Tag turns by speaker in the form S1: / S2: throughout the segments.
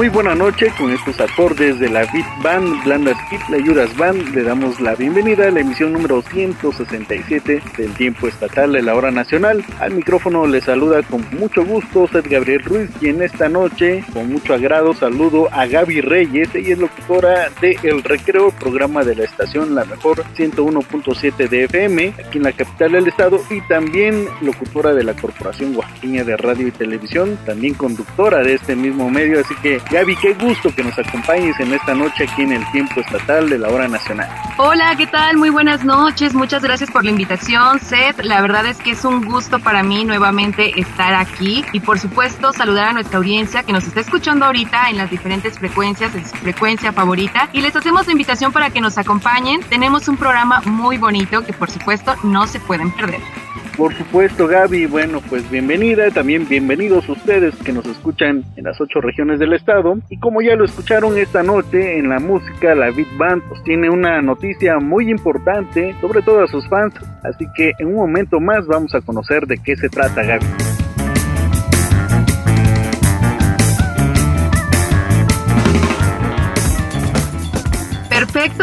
S1: Muy buena noche con estos acordes de la Beat Band, Blandas Kit, la Ayudas Band. Le damos la bienvenida a la emisión número 167 del tiempo estatal de la hora nacional. Al micrófono le saluda con mucho gusto Seth Gabriel Ruiz y en esta noche con mucho agrado saludo a Gaby Reyes. Ella es locutora de El Recreo, programa de la estación La Mejor 101.7 de FM aquí en la capital del estado y también locutora de la Corporación Oaxaqueña de Radio y Televisión, también conductora de este mismo medio. Así que Gaby, qué gusto que nos acompañes en esta noche aquí en el tiempo estatal de la hora nacional.
S2: Hola, ¿qué tal? Muy buenas noches. Muchas gracias por la invitación, Seth. La verdad es que es un gusto para mí nuevamente estar aquí y por supuesto saludar a nuestra audiencia que nos está escuchando ahorita en las diferentes frecuencias, en su frecuencia favorita y les hacemos la invitación para que nos acompañen. Tenemos un programa muy bonito que por supuesto no se pueden perder.
S1: Por supuesto, Gaby. Bueno, pues bienvenida. También bienvenidos ustedes que nos escuchan en las ocho regiones del estado. Y como ya lo escucharon esta noche en la música, la Big Band pues tiene una noticia muy importante sobre todo a sus fans. Así que en un momento más vamos a conocer de qué se trata, Gaby.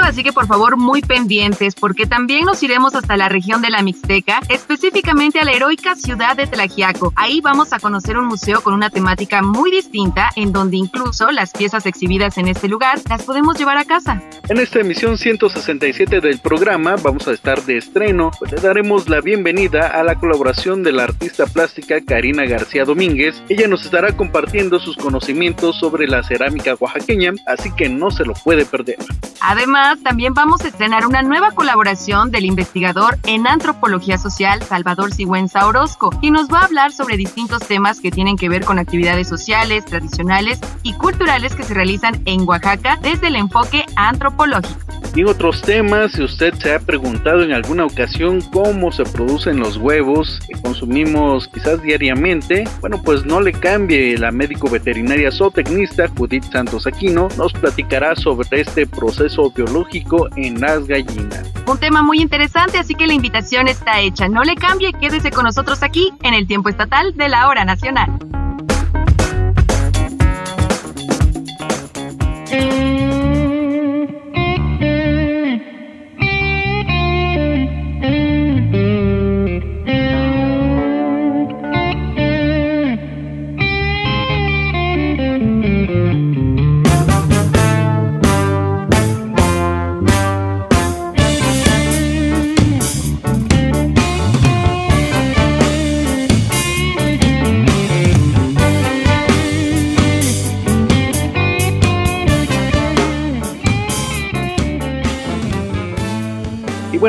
S2: Así que por favor muy pendientes porque también nos iremos hasta la región de la Mixteca, específicamente a la heroica ciudad de Tlajiaco. Ahí vamos a conocer un museo con una temática muy distinta en donde incluso las piezas exhibidas en este lugar las podemos llevar a casa.
S1: En esta emisión 167 del programa vamos a estar de estreno, pues le daremos la bienvenida a la colaboración de la artista plástica Karina García Domínguez. Ella nos estará compartiendo sus conocimientos sobre la cerámica oaxaqueña, así que no se lo puede perder.
S2: Además, también vamos a estrenar una nueva colaboración del investigador en antropología social Salvador Sigüenza Orozco, y nos va a hablar sobre distintos temas que tienen que ver con actividades sociales, tradicionales y culturales que se realizan en Oaxaca desde el enfoque antropológico.
S1: Y en otros temas, si usted se ha preguntado en alguna ocasión cómo se producen los huevos que consumimos quizás diariamente, bueno, pues no le cambie. La médico veterinaria zootecnista Judith Santos Aquino nos platicará sobre este proceso biológico en las gallinas.
S2: Un tema muy interesante, así que la invitación está hecha. No le cambie, quédese con nosotros aquí en el tiempo estatal de la hora nacional.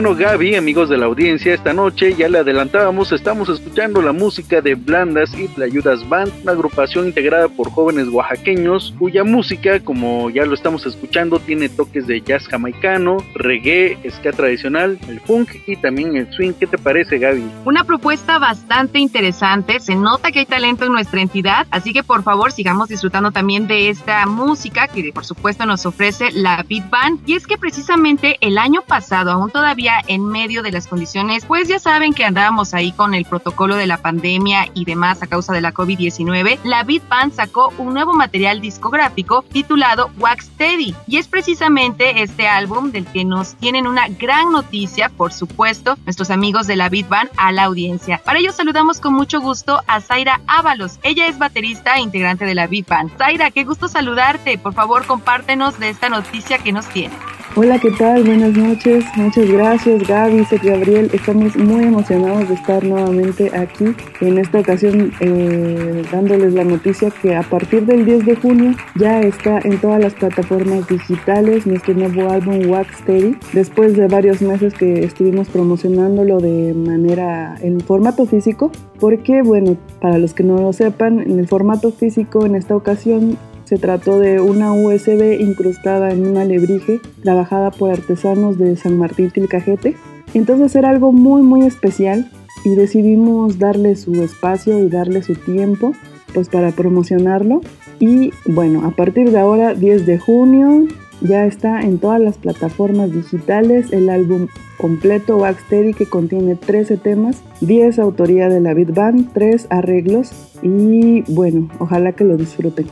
S1: Bueno, Gaby, amigos de la audiencia, esta noche ya le adelantábamos, estamos escuchando la música de Blandas y Tlayudas Band, una agrupación integrada por jóvenes oaxaqueños, cuya música, como ya lo estamos escuchando, tiene toques de jazz jamaicano, reggae, ska tradicional, el funk y también el swing. ¿Qué te parece, Gaby?
S2: Una propuesta bastante interesante, se nota que hay talento en nuestra entidad, así que por favor sigamos disfrutando también de esta música que por supuesto nos ofrece la Beat Band. Y es que precisamente el año pasado, aún todavía en medio de las condiciones, pues ya saben que andábamos ahí con el protocolo de la pandemia y demás a causa de la COVID-19, la Beat Band sacó un nuevo material discográfico titulado Wax Steady y es precisamente este álbum del que nos tienen una gran noticia, por supuesto, nuestros amigos de la Beat Band a la audiencia. Para ello saludamos con mucho gusto a Zaira Ábalos. Ella es baterista e integrante de la Beat Band. Zaira, qué gusto saludarte. Por favor, compártenos de esta noticia que nos tiene.
S3: Hola, ¿qué tal? Buenas noches. Muchas gracias, Gaby, Sergio Gabriel. Estamos muy emocionados de estar nuevamente aquí. En esta ocasión, eh, dándoles la noticia que a partir del 10 de junio ya está en todas las plataformas digitales nuestro nuevo álbum Wax Steady. Después de varios meses que estuvimos promocionándolo de manera en formato físico, porque, bueno, para los que no lo sepan, en el formato físico en esta ocasión se trató de una USB incrustada en un alebrije trabajada por artesanos de San Martín Tilcajete. Entonces era algo muy muy especial y decidimos darle su espacio y darle su tiempo pues para promocionarlo. Y bueno, a partir de ahora, 10 de junio, ya está en todas las plataformas digitales el álbum completo Waxtery que contiene 13 temas, 10 autoría de la Beat Band, 3 arreglos y bueno, ojalá que lo disfruten.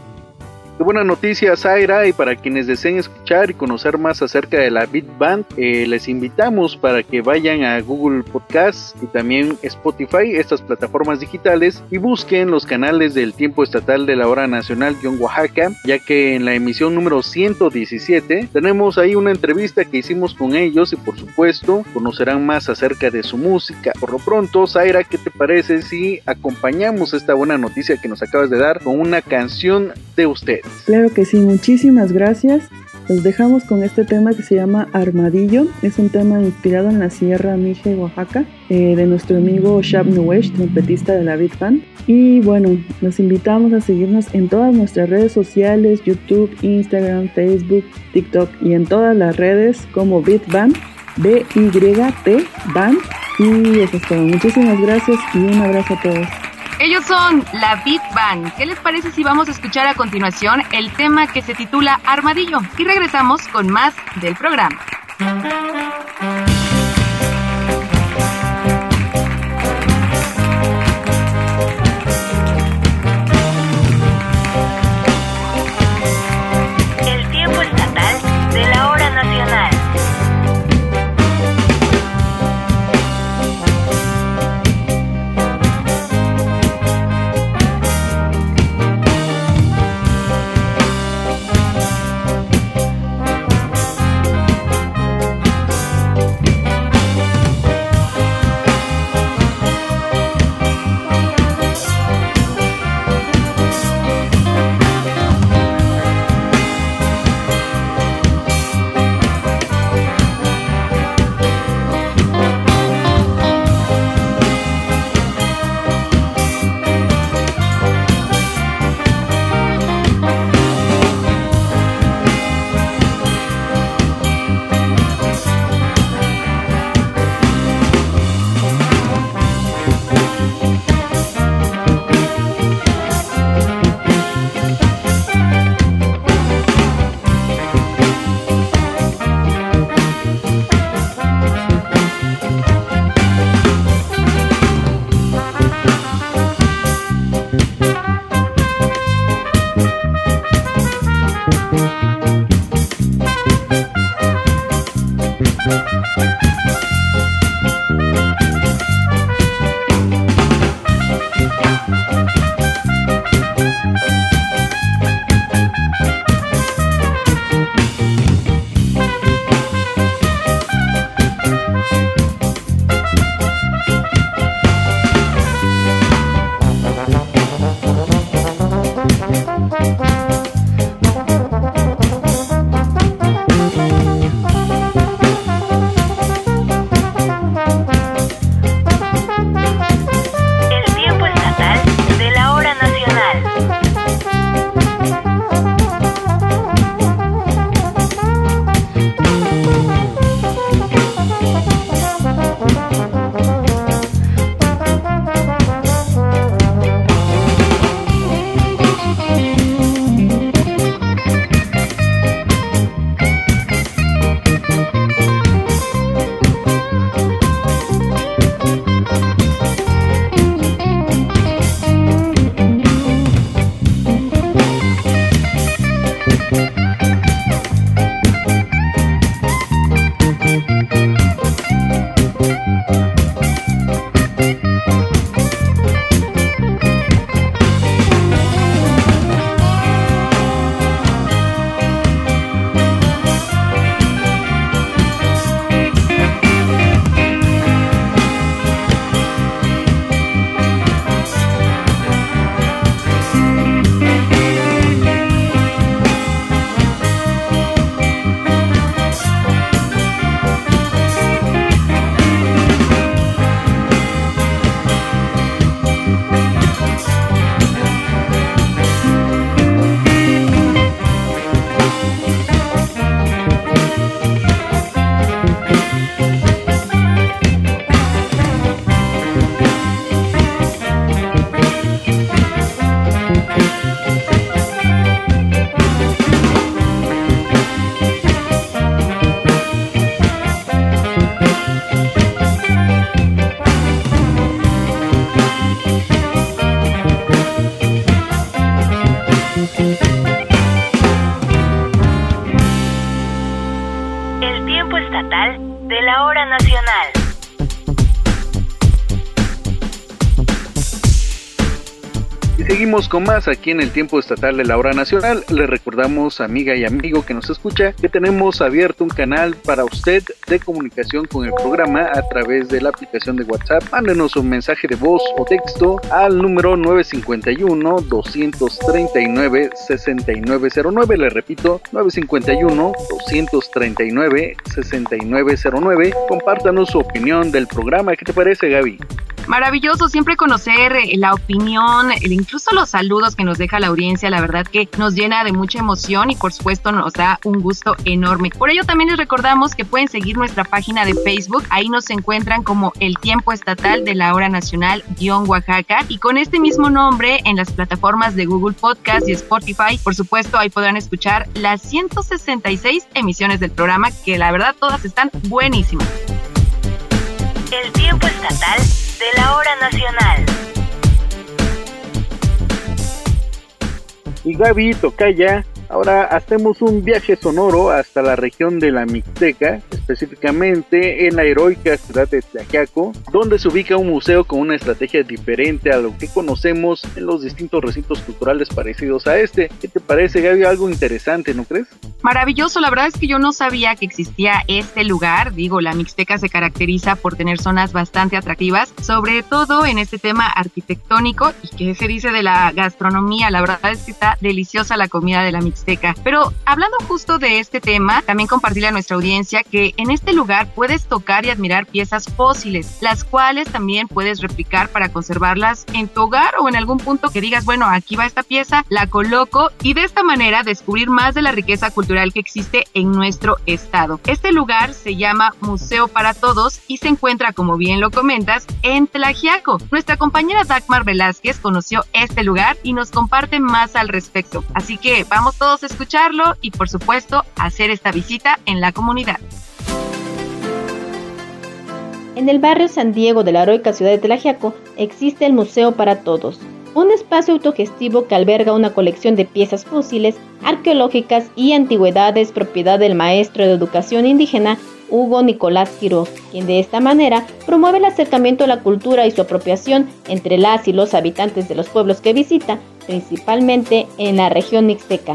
S1: Qué buena noticia, Zaira, y para quienes deseen escuchar y conocer más acerca de la Beat Band, eh, les invitamos para que vayan a Google Podcast y también Spotify, estas plataformas digitales, y busquen los canales del tiempo estatal de la hora nacional Guión Oaxaca, ya que en la emisión número 117 tenemos ahí una entrevista que hicimos con ellos y por supuesto conocerán más acerca de su música. Por lo pronto, Zaira, ¿qué te parece si acompañamos esta buena noticia que nos acabas de dar con una canción de usted?
S3: Claro que sí, muchísimas gracias. Los dejamos con este tema que se llama Armadillo. Es un tema inspirado en la Sierra Mije, Oaxaca, eh, de nuestro amigo Shab Nuesh, trompetista de la Beat Band. Y bueno, los invitamos a seguirnos en todas nuestras redes sociales, YouTube, Instagram, Facebook, TikTok y en todas las redes como Beat Band, B-Y-T Band. Y eso es todo. Muchísimas gracias y un abrazo a todos.
S2: Ellos son la Beat Band. ¿Qué les parece si vamos a escuchar a continuación el tema que se titula Armadillo? Y regresamos con más del programa.
S1: Con más aquí en el tiempo estatal de la hora nacional. Le recordamos, amiga y amigo que nos escucha, que tenemos abierto un canal para usted de comunicación con el programa a través de la aplicación de WhatsApp. Mándenos un mensaje de voz o texto al número 951-239-6909. Le repito, 951-239-6909. Compártanos su opinión del programa. ¿Qué te parece, Gaby?
S2: Maravilloso siempre conocer eh, la opinión, incluso los saludos que nos deja la audiencia, la verdad que nos llena de mucha emoción y por supuesto nos da un gusto enorme. Por ello también les recordamos que pueden seguir nuestra página de Facebook, ahí nos encuentran como el tiempo estatal de la hora nacional guion Oaxaca y con este mismo nombre en las plataformas de Google Podcast y Spotify, por supuesto ahí podrán escuchar las 166 emisiones del programa que la verdad todas están buenísimas.
S4: El tiempo estatal de la hora nacional.
S1: Y Gaby Tocaya Ahora hacemos un viaje sonoro hasta la región de la Mixteca, específicamente en la heroica ciudad de Tlaxiaco, donde se ubica un museo con una estrategia diferente a lo que conocemos en los distintos recintos culturales parecidos a este. ¿Qué te parece, Gaby? Algo interesante, ¿no crees?
S2: Maravilloso, la verdad es que yo no sabía que existía este lugar. Digo, la Mixteca se caracteriza por tener zonas bastante atractivas, sobre todo en este tema arquitectónico y que se dice de la gastronomía. La verdad es que está deliciosa la comida de la Mixteca pero hablando justo de este tema, también compartirle a nuestra audiencia que en este lugar puedes tocar y admirar piezas fósiles, las cuales también puedes replicar para conservarlas en tu hogar o en algún punto que digas, bueno, aquí va esta pieza, la coloco y de esta manera descubrir más de la riqueza cultural que existe en nuestro estado. Este lugar se llama Museo para Todos y se encuentra, como bien lo comentas, en Tlajiaco. Nuestra compañera Dagmar Velázquez conoció este lugar y nos comparte más al respecto. Así que vamos todos escucharlo y por supuesto hacer esta visita en la comunidad.
S5: En el barrio San Diego de la heroica ciudad de Telajiaco existe el Museo para Todos, un espacio autogestivo que alberga una colección de piezas fósiles, arqueológicas y antigüedades propiedad del maestro de educación indígena Hugo Nicolás Quiroz, quien de esta manera promueve el acercamiento a la cultura y su apropiación entre las y los habitantes de los pueblos que visita, principalmente en la región mixteca.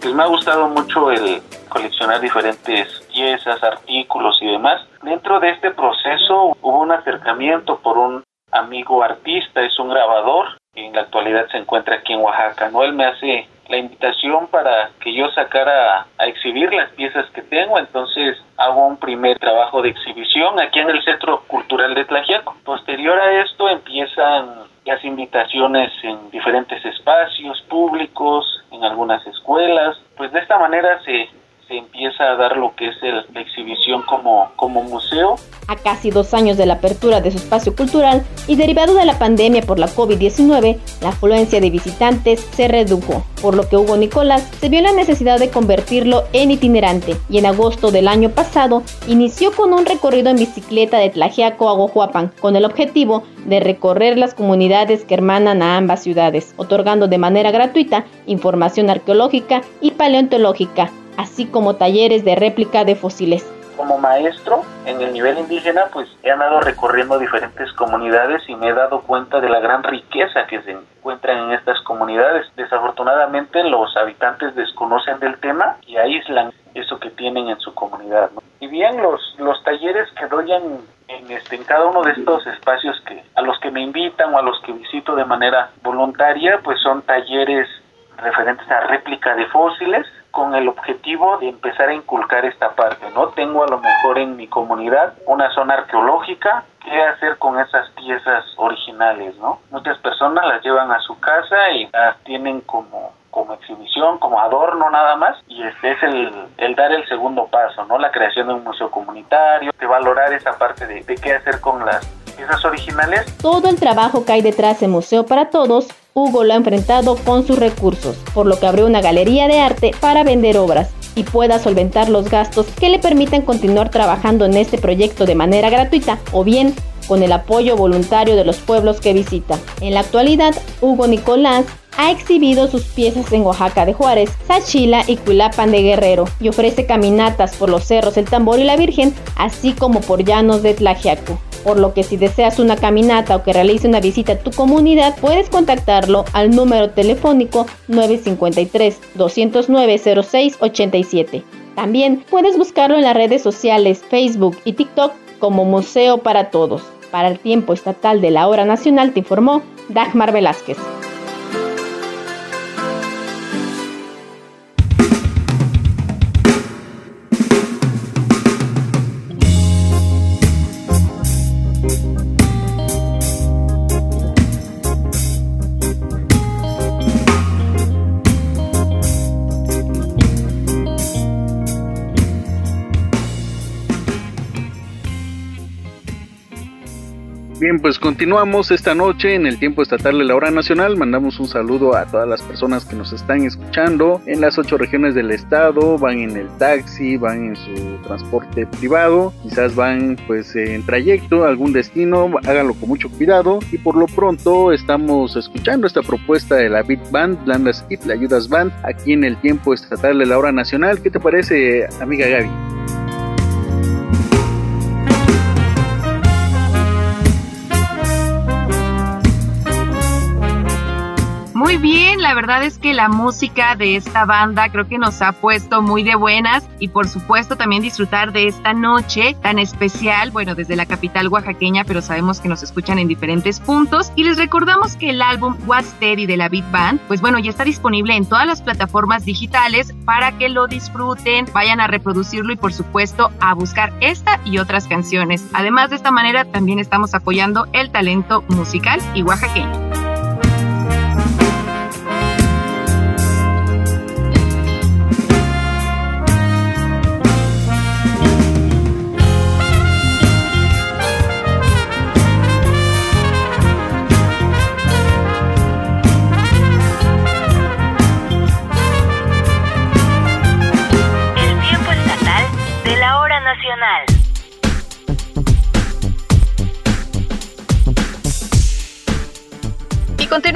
S6: Pues me ha gustado mucho el coleccionar diferentes piezas, artículos y demás. Dentro de este proceso hubo un acercamiento por un amigo artista, es un grabador, y en la actualidad se encuentra aquí en Oaxaca. ¿no? Él me hace la invitación para que yo sacara a exhibir las piezas que tengo, entonces hago un primer trabajo de exhibición aquí en el Centro Cultural de Tlajiaco. Posterior a esto empiezan las invitaciones en diferentes espacios públicos, en algunas escuelas, pues de esta manera se, se empieza a dar lo que es el, la exhibición como, como museo.
S5: A casi dos años de la apertura de su espacio cultural y derivado de la pandemia por la COVID-19, la afluencia de visitantes se redujo, por lo que Hugo Nicolás se vio la necesidad de convertirlo en itinerante y en agosto del año pasado inició con un recorrido en bicicleta de Tlajiaco a Gohuapan con el objetivo de recorrer las comunidades que hermanan a ambas ciudades, otorgando de manera gratuita información arqueológica y paleontológica así como talleres de réplica de fósiles.
S6: Como maestro en el nivel indígena, pues he andado recorriendo diferentes comunidades y me he dado cuenta de la gran riqueza que se encuentra en estas comunidades. Desafortunadamente los habitantes desconocen del tema y aíslan eso que tienen en su comunidad. Y bien los, los talleres que doy en, en, este, cada uno de estos espacios que a los que me invitan o a los que visito de manera voluntaria, pues son talleres referentes a réplica de fósiles, con el objetivo de empezar a inculcar esta parte, ¿no? Tengo a lo mejor en mi comunidad una zona arqueológica, ¿qué hacer con esas piezas originales, ¿no? Muchas personas las llevan a su casa y las tienen como como exhibición, como adorno nada más, y este es el, el dar el segundo paso, ¿no? La creación de un museo comunitario, de valorar esa parte de, de qué hacer con las piezas originales.
S5: Todo el trabajo que hay detrás de Museo para Todos Hugo lo ha enfrentado con sus recursos, por lo que abrió una galería de arte para vender obras y pueda solventar los gastos que le permitan continuar trabajando en este proyecto de manera gratuita o bien con el apoyo voluntario de los pueblos que visita. En la actualidad, Hugo Nicolás
S7: ha exhibido sus piezas en Oaxaca de Juárez, Sachila y Cuilapan de Guerrero y ofrece caminatas por los cerros El Tambor y la Virgen, así como por llanos de Tlajiaco. Por lo que si deseas una caminata o que realice una visita a tu comunidad, puedes contactarlo al número telefónico 953 209 0687. También puedes buscarlo en las redes sociales Facebook y TikTok como Museo para Todos. Para el tiempo estatal de la hora nacional te informó Dagmar Velázquez.
S1: Bien, pues continuamos esta noche en el tiempo estatal de la hora nacional. Mandamos un saludo a todas las personas que nos están escuchando en las ocho regiones del estado. Van en el taxi, van en su transporte privado, quizás van pues en trayecto a algún destino. Háganlo con mucho cuidado. Y por lo pronto estamos escuchando esta propuesta de la Big Band, Blandas Hit, la Ayudas Band, aquí en el tiempo estatal de la hora nacional. ¿Qué te parece, amiga Gaby?
S2: Muy bien, la verdad es que la música de esta banda creo que nos ha puesto muy de buenas y por supuesto también disfrutar de esta noche tan especial, bueno, desde la capital oaxaqueña, pero sabemos que nos escuchan en diferentes puntos y les recordamos que el álbum What's Steady de la Beat Band, pues bueno, ya está disponible en todas las plataformas digitales para que lo disfruten, vayan a reproducirlo y por supuesto a buscar esta y otras canciones. Además de esta manera también estamos apoyando el talento musical y oaxaqueño.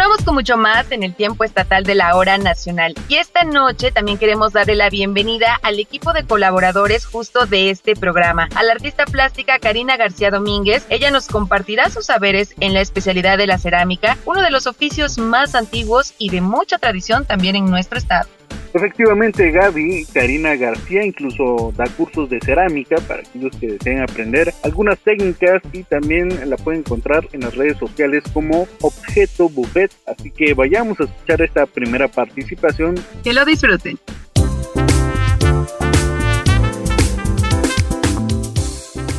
S2: Continuamos con mucho más en el tiempo estatal de la hora nacional. Y esta noche también queremos darle la bienvenida al equipo de colaboradores justo de este programa, a la artista plástica Karina García Domínguez. Ella nos compartirá sus saberes en la especialidad de la cerámica, uno de los oficios más antiguos y de mucha tradición también en nuestro estado.
S1: Efectivamente, Gaby, Karina García incluso da cursos de cerámica para aquellos que deseen aprender algunas técnicas y también la pueden encontrar en las redes sociales como Objeto Buffet. Así que vayamos a escuchar esta primera participación.
S2: Que lo disfruten.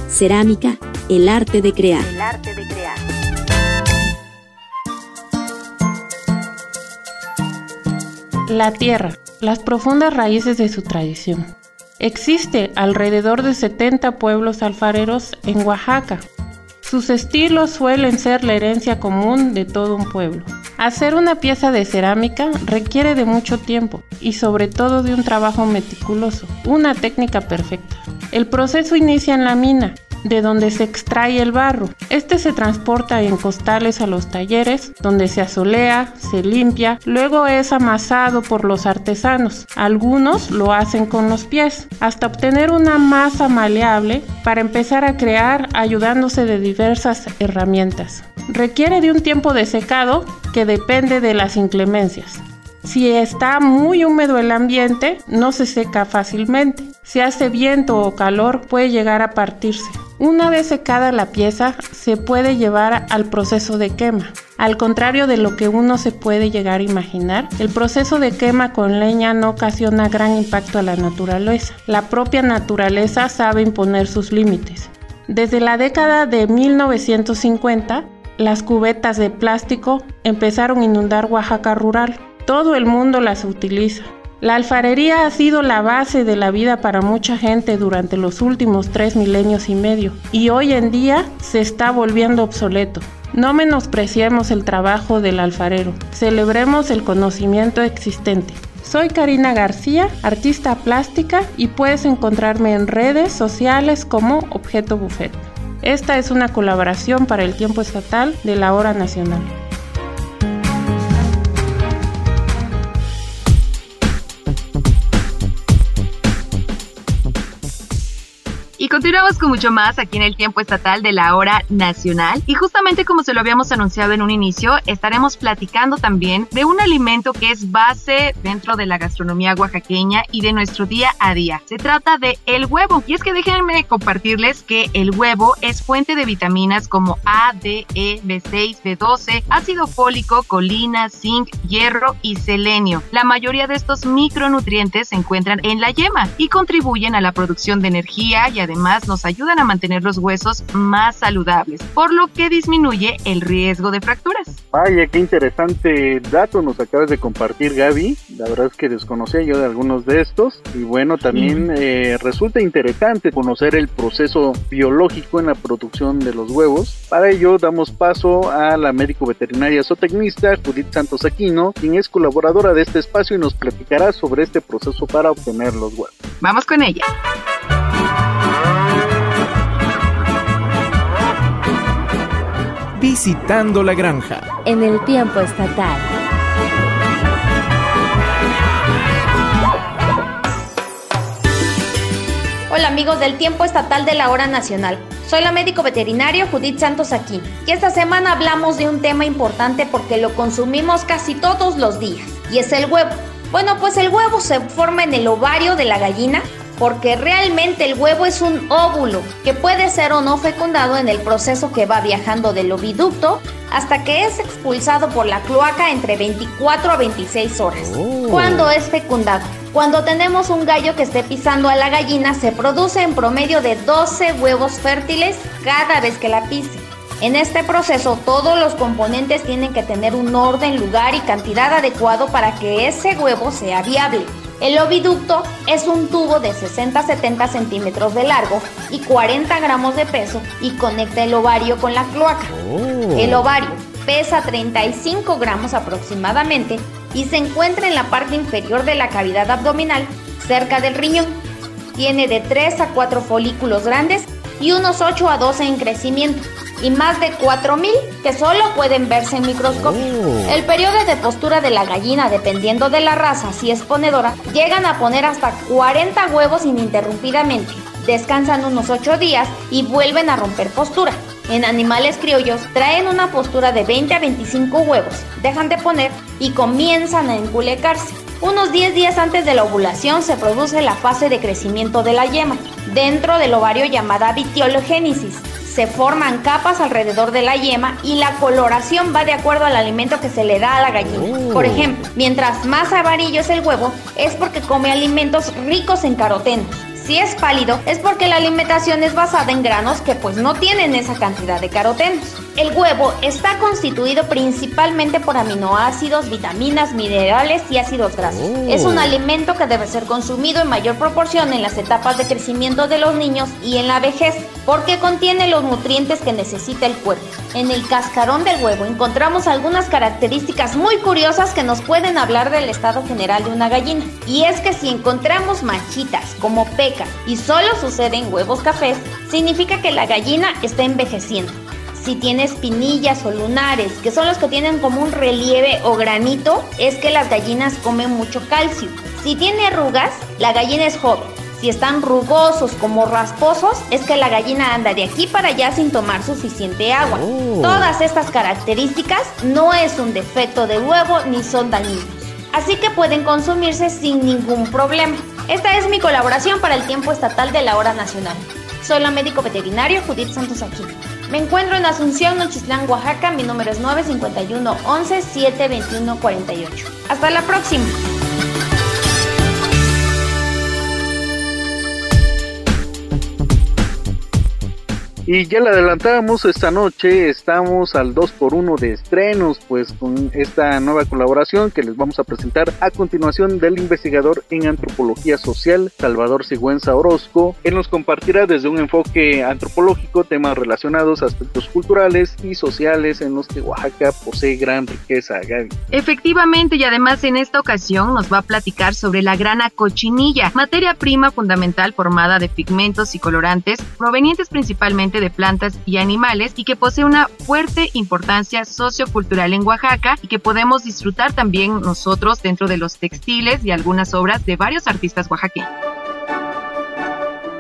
S8: Cerámica, el arte de crear. El arte de crear.
S9: La tierra las profundas raíces de su tradición. Existe alrededor de 70 pueblos alfareros en Oaxaca. Sus estilos suelen ser la herencia común de todo un pueblo. Hacer una pieza de cerámica requiere de mucho tiempo y sobre todo de un trabajo meticuloso, una técnica perfecta. El proceso inicia en la mina, de donde se extrae el barro. Este se transporta en costales a los talleres, donde se asolea, se limpia, luego es amasado por los artesanos. Algunos lo hacen con los pies, hasta obtener una masa maleable para empezar a crear ayudándose de diversas herramientas. Requiere de un tiempo de secado que depende de las inclemencias. Si está muy húmedo el ambiente, no se seca fácilmente. Si hace viento o calor, puede llegar a partirse. Una vez secada la pieza, se puede llevar al proceso de quema. Al contrario de lo que uno se puede llegar a imaginar, el proceso de quema con leña no ocasiona gran impacto a la naturaleza. La propia naturaleza sabe imponer sus límites. Desde la década de 1950, las cubetas de plástico empezaron a inundar Oaxaca rural. Todo el mundo las utiliza. La alfarería ha sido la base de la vida para mucha gente durante los últimos tres milenios y medio y hoy en día se está volviendo obsoleto. No menospreciemos el trabajo del alfarero, celebremos el conocimiento existente. Soy Karina García, artista plástica y puedes encontrarme en redes sociales como Objeto Buffet. Esta es una colaboración para el tiempo estatal de la hora nacional.
S2: Continuamos con mucho más aquí en el tiempo estatal de la hora nacional. Y justamente como se lo habíamos anunciado en un inicio, estaremos platicando también de un alimento que es base dentro de la gastronomía oaxaqueña y de nuestro día a día. Se trata de el huevo. Y es que déjenme compartirles que el huevo es fuente de vitaminas como A, D, E, B6, B12, ácido fólico, colina, zinc, hierro y selenio. La mayoría de estos micronutrientes se encuentran en la yema y contribuyen a la producción de energía y además nos ayudan a mantener los huesos más saludables, por lo que disminuye el riesgo de fracturas.
S1: Vaya, qué interesante dato nos acabas de compartir Gaby. La verdad es que desconocía yo de algunos de estos y bueno, también eh, resulta interesante conocer el proceso biológico en la producción de los huevos. Para ello damos paso a la médico veterinaria zootecnista Judith Santos Aquino, quien es colaboradora de este espacio y nos platicará sobre este proceso para obtener los huevos.
S2: Vamos con ella.
S10: Visitando la granja.
S11: En el tiempo estatal.
S7: Hola amigos del tiempo estatal de la hora nacional. Soy la médico veterinario Judith Santos aquí. Y esta semana hablamos de un tema importante porque lo consumimos casi todos los días. Y es el huevo. Bueno, pues el huevo se forma en el ovario de la gallina porque realmente el huevo es un óvulo que puede ser o no fecundado en el proceso que va viajando del oviducto hasta que es expulsado por la cloaca entre 24 a 26 horas. ¿Cuándo es fecundado? Cuando tenemos un gallo que esté pisando a la gallina, se produce en promedio de 12 huevos fértiles cada vez que la pise. En este proceso todos los componentes tienen que tener un orden, lugar y cantidad adecuado para que ese huevo sea viable. El oviducto es un tubo de 60-70 centímetros de largo y 40 gramos de peso y conecta el ovario con la cloaca. El ovario pesa 35 gramos aproximadamente y se encuentra en la parte inferior de la cavidad abdominal, cerca del riñón. Tiene de 3 a 4 folículos grandes y unos 8 a 12 en crecimiento y más de 4000 que solo pueden verse en microscopio. El periodo de postura de la gallina, dependiendo de la raza, si es ponedora, llegan a poner hasta 40 huevos ininterrumpidamente. Descansan unos 8 días y vuelven a romper postura. En animales criollos traen una postura de 20 a 25 huevos, dejan de poner y comienzan a enculecarse. Unos 10 días antes de la ovulación se produce la fase de crecimiento de la yema, dentro del ovario llamada vitiologénesis. Se forman capas alrededor de la yema y la coloración va de acuerdo al alimento que se le da a la gallina. Por ejemplo, mientras más amarillo es el huevo, es porque come alimentos ricos en carotenos. Si es pálido, es porque la alimentación es basada en granos que pues no tienen esa cantidad de carotenos. El huevo está constituido principalmente por aminoácidos, vitaminas, minerales y ácidos grasos. Es un alimento que debe ser consumido en mayor proporción en las etapas de crecimiento de los niños y en la vejez, porque contiene los nutrientes que necesita el cuerpo. En el cascarón del huevo encontramos algunas características muy curiosas que nos pueden hablar del estado general de una gallina. Y es que si encontramos manchitas como peca y solo sucede en huevos cafés, significa que la gallina está envejeciendo. Si tiene espinillas o lunares, que son los que tienen como un relieve o granito, es que las gallinas comen mucho calcio. Si tiene arrugas, la gallina es joven. Si están rugosos como rasposos, es que la gallina anda de aquí para allá sin tomar suficiente agua. Todas estas características no es un defecto del huevo ni son dañinos. Así que pueden consumirse sin ningún problema. Esta es mi colaboración para el tiempo estatal de la hora nacional. Soy la médico veterinario Judith Santos Aquino. Me encuentro en Asunción, Nochislán, Oaxaca. Mi número es 951 11 721 48. Hasta la próxima.
S1: Y ya le adelantábamos esta noche, estamos al 2x1 de estrenos, pues con esta nueva colaboración que les vamos a presentar a continuación del investigador en antropología social, Salvador Sigüenza Orozco. Él nos compartirá desde un enfoque antropológico temas relacionados a aspectos culturales y sociales en los que Oaxaca posee gran riqueza. Gaby.
S2: Efectivamente, y además en esta ocasión nos va a platicar sobre la grana cochinilla, materia prima fundamental formada de pigmentos y colorantes provenientes principalmente de plantas y animales y que posee una fuerte importancia sociocultural en Oaxaca y que podemos disfrutar también nosotros dentro de los textiles y algunas obras de varios artistas oaxaqueños.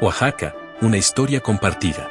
S12: Oaxaca una historia compartida.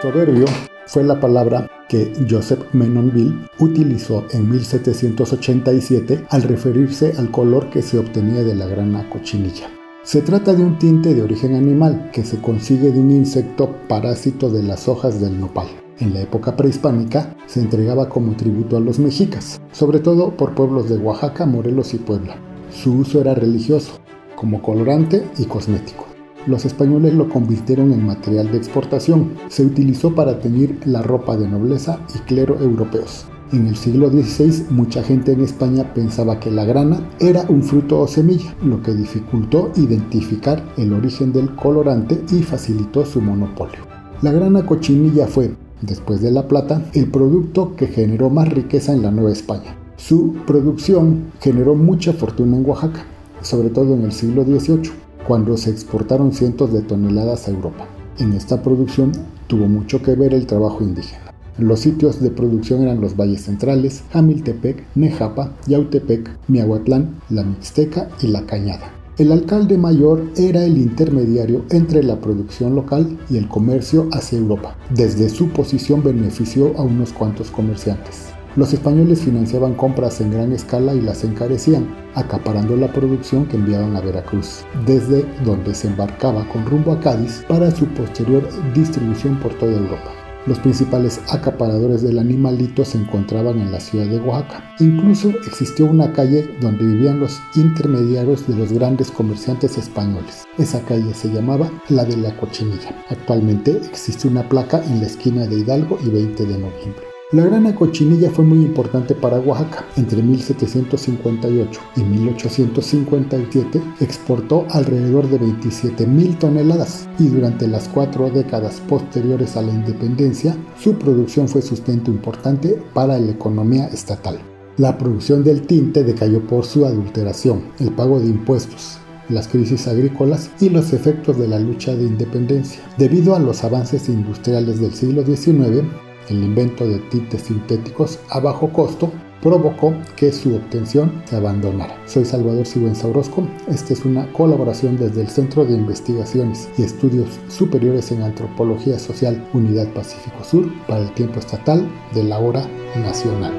S13: Soberbio fue la palabra que Joseph Menonville utilizó en 1787 al referirse al color que se obtenía de la grana cochinilla. Se trata de un tinte de origen animal que se consigue de un insecto parásito de las hojas del nopal. En la época prehispánica se entregaba como tributo a los mexicas, sobre todo por pueblos de Oaxaca, Morelos y Puebla. Su uso era religioso, como colorante y cosmético. Los españoles lo convirtieron en material de exportación. Se utilizó para teñir la ropa de nobleza y clero europeos. En el siglo XVI mucha gente en España pensaba que la grana era un fruto o semilla, lo que dificultó identificar el origen del colorante y facilitó su monopolio. La grana cochinilla fue, después de la plata, el producto que generó más riqueza en la Nueva España. Su producción generó mucha fortuna en Oaxaca, sobre todo en el siglo XVIII cuando se exportaron cientos de toneladas a Europa. En esta producción tuvo mucho que ver el trabajo indígena. Los sitios de producción eran los valles centrales, Jamiltepec, Nejapa, Yautepec, Miahuatlán, La Mixteca y La Cañada. El alcalde mayor era el intermediario entre la producción local y el comercio hacia Europa. Desde su posición benefició a unos cuantos comerciantes. Los españoles financiaban compras en gran escala y las encarecían, acaparando la producción que enviaban a Veracruz, desde donde se embarcaba con rumbo a Cádiz para su posterior distribución por toda Europa. Los principales acaparadores del animalito se encontraban en la ciudad de Oaxaca. Incluso existió una calle donde vivían los intermediarios de los grandes comerciantes españoles. Esa calle se llamaba la de la Cochinilla. Actualmente existe una placa en la esquina de Hidalgo y 20 de noviembre. La grana cochinilla fue muy importante para Oaxaca. Entre 1758 y 1857 exportó alrededor de 27 mil toneladas y durante las cuatro décadas posteriores a la independencia su producción fue sustento importante para la economía estatal. La producción del tinte decayó por su adulteración, el pago de impuestos, las crisis agrícolas y los efectos de la lucha de independencia. Debido a los avances industriales del siglo XIX, el invento de tintes sintéticos a bajo costo provocó que su obtención se abandonara. Soy Salvador Sigüenza Orozco. Esta es una colaboración desde el Centro de Investigaciones y Estudios Superiores en Antropología Social Unidad Pacífico Sur para el tiempo estatal de la hora nacional.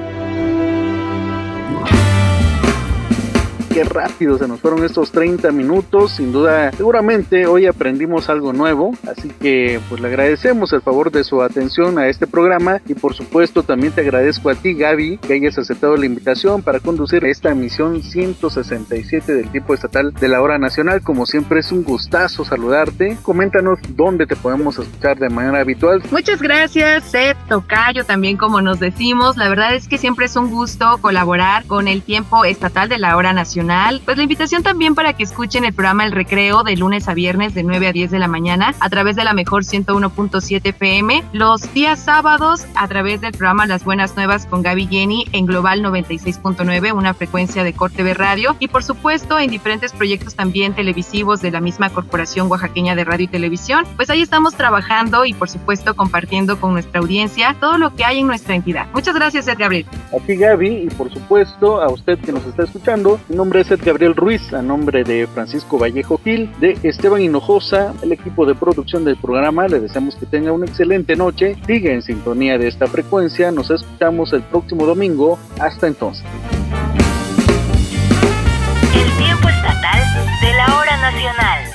S1: Qué rápido se nos fueron estos 30 minutos. Sin duda, seguramente hoy aprendimos algo nuevo. Así que pues le agradecemos el favor de su atención a este programa. Y por supuesto también te agradezco a ti Gaby que hayas aceptado la invitación para conducir esta emisión 167 del tipo estatal de la hora nacional. Como siempre es un gustazo saludarte. Coméntanos dónde te podemos escuchar de manera habitual.
S2: Muchas gracias, Seth Tocayo, también como nos decimos. La verdad es que siempre es un gusto colaborar con el tiempo estatal de la hora nacional pues la invitación también para que escuchen el programa El Recreo de lunes a viernes de 9 a 10 de la mañana a través de la mejor 101.7 FM, los días sábados a través del programa Las Buenas Nuevas con Gaby Jenny en Global 96.9, una frecuencia de Corte B Radio y por supuesto en diferentes proyectos también televisivos de la misma Corporación Oaxaqueña de Radio y Televisión. Pues ahí estamos trabajando y por supuesto compartiendo con nuestra audiencia todo lo que hay en nuestra entidad. Muchas gracias, Ed Gabriel.
S1: A ti, Gaby, y por supuesto a usted que nos está escuchando. Mi nombre es Ed Gabriel Ruiz, a nombre de Francisco Vallejo Gil, de Esteban Hinojosa, el equipo de producción del programa. Le deseamos que tenga una excelente noche. Sigue en sintonía de esta frecuencia. Nos escuchamos el próximo domingo. Hasta entonces.
S4: El tiempo estatal de la hora nacional.